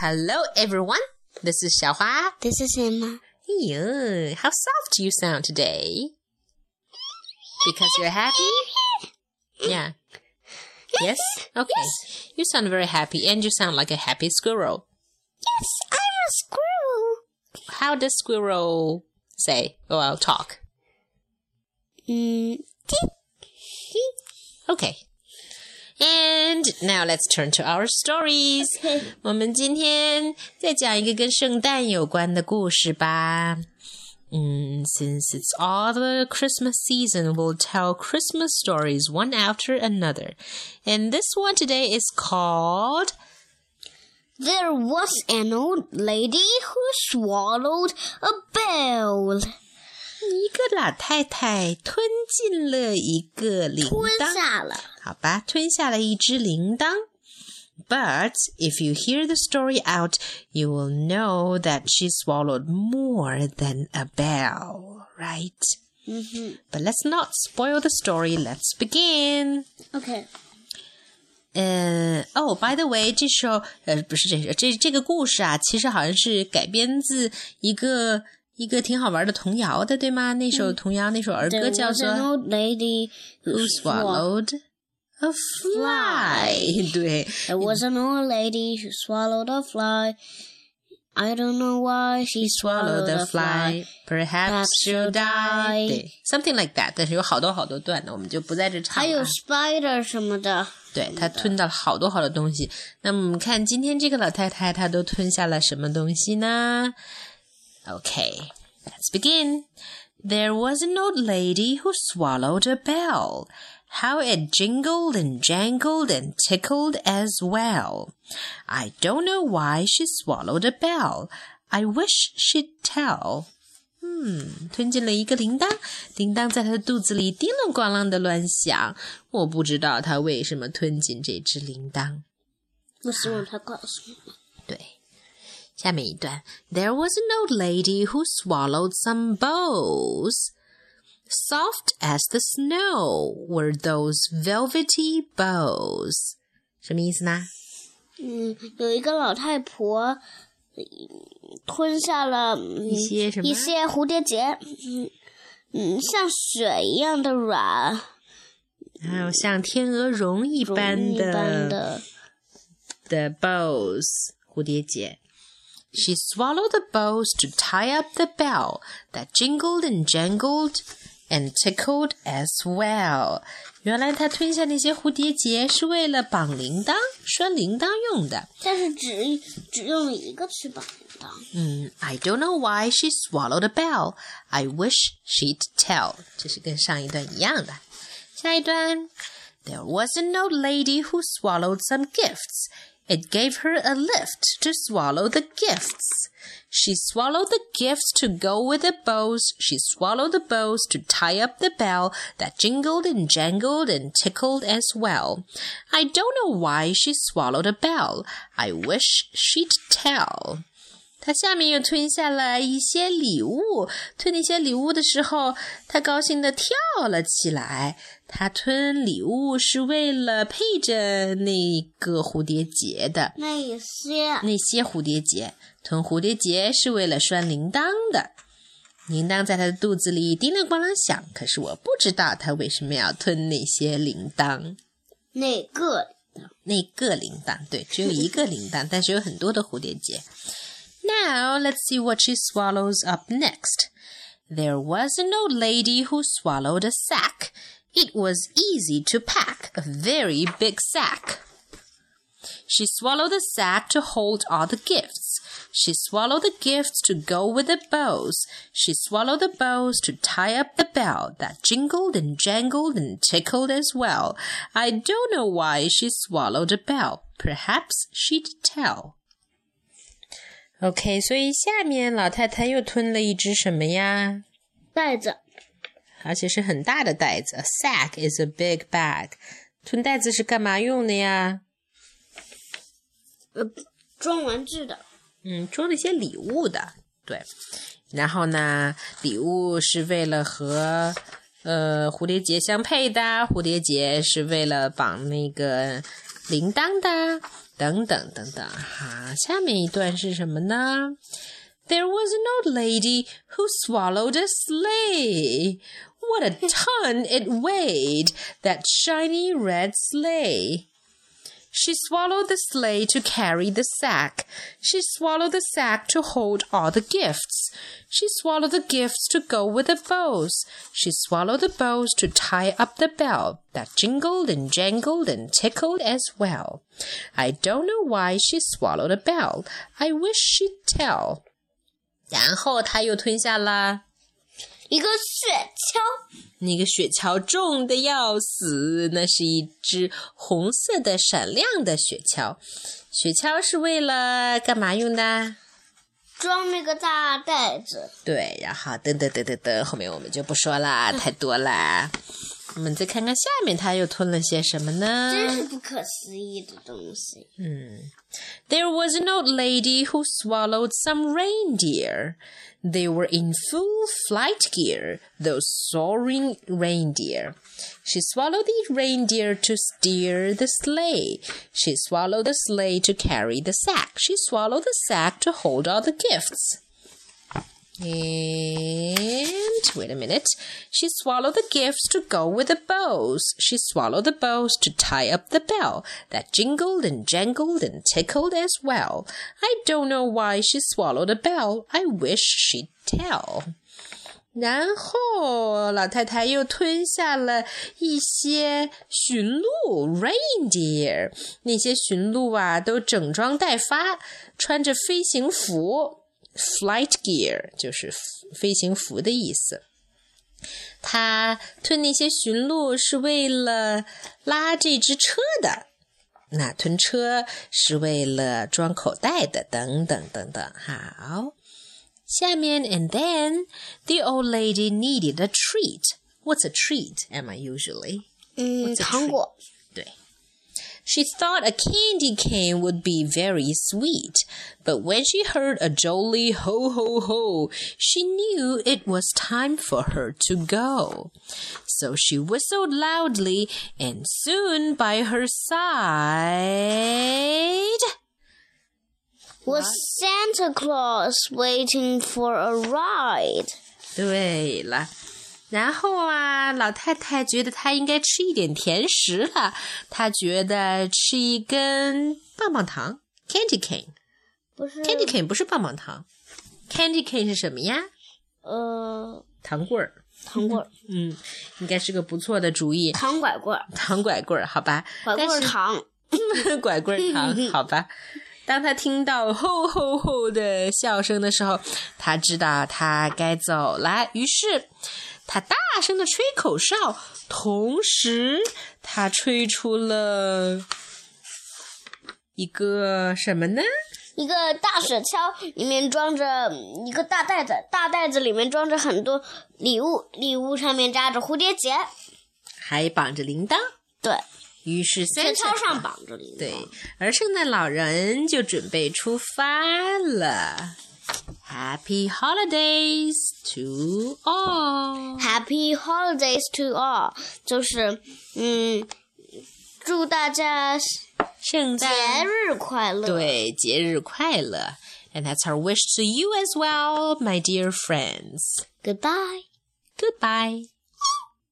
Hello, everyone. This is Xiaohua. This is Emma. Ew, how soft you sound today. Because you're happy? Yeah. Yes? Okay. You sound very happy and you sound like a happy squirrel. Yes, I'm a squirrel. How does squirrel say? Oh, I'll talk. Mm, Okay. And now let's turn to our stories. 我们今天再讲一个跟圣诞有关的故事吧。嗯，since it's all the Christmas season, we'll tell Christmas stories one after another. And this one today is called there was an old lady who swallowed a bell. 一个老太太吞进了一个铃吞铛。下了。好吧，吞下了一只铃铛。But if you hear the story out, you will know that she swallowed more than a bell, right? But let's not spoil the story. Let's begin. OK，呃，哦、b y the way，这首呃不是这首这这个故事啊，其实好像是改编自一个 一个挺好玩的童谣的，对吗？那首童谣，那首儿歌叫 was 做 an old lady Who Swallowed a Fly？对，There was an old lady who swallowed a fly. I don't know why she swallow swallowed the a fly. fly, perhaps she'll die. 对，something like that。但是有好多好多段的，我们就不在这唱了。还有 spider 什么的。对，她吞到了好多好多东西。那么我们看今天这个老太太，她都吞下了什么东西呢 ？Okay, let's begin. There was an old lady who swallowed a bell. How it jingled and jangled and tickled as well. I don't know why she swallowed a bell. I wish she'd tell. 嗯，吞进了一个铃铛，铃铛在她的肚子里叮啷咣啷的乱响。我不知道她为什么吞进这只铃铛。我希望他告诉我。对， 下面一段，There was an old lady who swallowed some bows. Soft as the snow were those velvety bows. 什么意思呢？嗯，有一个老太婆嗯吞下了嗯一些什么一些蝴蝶结，嗯嗯，像水一样的软，还有像天鹅绒一绒般一般的的。的 bows 蝴蝶结。 She swallowed the bows to tie up the bell that jingled and jangled and tickled as well. 原来她吞下那些蝴蝶结是为了绑铃铛、拴铃铛用的。但是只只用了一个翅膀铃铛。嗯，I don't know why she swallowed a bell. I wish she'd tell. 这是跟上一段一样的。下一段，There was an old lady who swallowed some gifts. It gave her a lift to swallow the gifts. She swallowed the gifts to go with the bows. She swallowed the bows to tie up the bell that jingled and jangled and tickled as well. I don't know why she swallowed a bell. I wish she'd tell. 他下面又吞下了一些礼物，吞那些礼物的时候，他高兴的跳了起来。他吞礼物是为了配着那个蝴蝶结的，那些那些蝴蝶结，吞蝴蝶结是为了拴铃铛的。铃铛在他的肚子里叮铃咣啷响，可是我不知道他为什么要吞那些铃铛。那个那个铃铛，对，只有一个铃铛，但是有很多的蝴蝶结。Now let's see what she swallows up next. There was an old lady who swallowed a sack. It was easy to pack, a very big sack. She swallowed the sack to hold all the gifts. She swallowed the gifts to go with the bows. She swallowed the bows to tie up the bell that jingled and jangled and tickled as well. I don't know why she swallowed a bell. Perhaps she'd tell. OK，所以下面老太太又吞了一只什么呀？袋子，而且是很大的袋子。A sack is a big bag。吞袋子是干嘛用的呀？呃，装玩具的。嗯，装了一些礼物的，对。然后呢，礼物是为了和呃蝴蝶结相配的，蝴蝶结是为了绑那个铃铛的。等等等等。哈，下面一段是什么呢？There was an old lady who swallowed a sleigh. What a ton it weighed, that shiny red sleigh. She swallowed the sleigh to carry the sack. She swallowed the sack to hold all the gifts. She swallowed the gifts to go with the bows. She swallowed the bows to tie up the bell that jingled and jangled and tickled as well. I don't know why she swallowed a bell. I wish she'd tell. 然后她又吞下了 一个雪橇，那个雪橇重的要死，那是一只红色的闪亮的雪橇。雪橇是为了干嘛用的？装那个大袋子。对，然后噔噔噔噔噔，后面我们就不说了，太多了。我们再看看下面，他又吞了些什么呢？真是不可思议的东西。嗯，There was an old lady who swallowed some reindeer. They were in full flight gear, those soaring reindeer. She swallowed the reindeer to steer the sleigh. She swallowed the sleigh to carry the sack. She swallowed the sack to hold all the gifts. And wait a minute. She swallowed the gifts to go with the bows. She swallowed the bows to tie up the bell that jingled and jangled and tickled as well. I don't know why she swallowed a bell. I wish she'd tell. 然后老太太又吞下了一些驯鹿 （reindeer）。那些驯鹿啊，都整装待发，穿着飞行服。 Flight gear 就是飞行服的意思。他吞那些驯鹿是为了拉这只车的，那吞车是为了装口袋的，等等等等。好，下面 and then the old lady needed a treat. What's a treat? Am I usually? 嗯，糖果。 She thought a candy cane would be very sweet, but when she heard a jolly ho ho ho, she knew it was time for her to go. So she whistled loudly, and soon by her side was Santa Claus waiting for a ride. 对了。然后啊，老太太觉得她应该吃一点甜食了。她觉得吃一根棒棒糖 （candy cane）。不是 candy cane 不是棒棒糖，candy cane 是什么呀？呃，糖棍儿。糖棍儿。嗯，应该是个不错的主意。糖拐棍儿。糖拐棍儿，好吧。拐棍儿糖。拐棍儿糖，好吧。当他听到吼吼吼的笑声的时候，他知道他该走了。于是。他大声的吹口哨，同时他吹出了一个什么呢？一个大雪橇，里面装着一个大袋子，大袋子里面装着很多礼物，礼物上面扎着蝴蝶结，还绑着铃铛。对于是，雪橇上绑着铃铛。对，而圣诞老人就准备出发了。Happy holidays to all. Happy holidays to all，就是嗯，祝大家圣诞节日快乐。对，节日快乐。And that's our wish to you as well, my dear friends. Goodbye. Goodbye.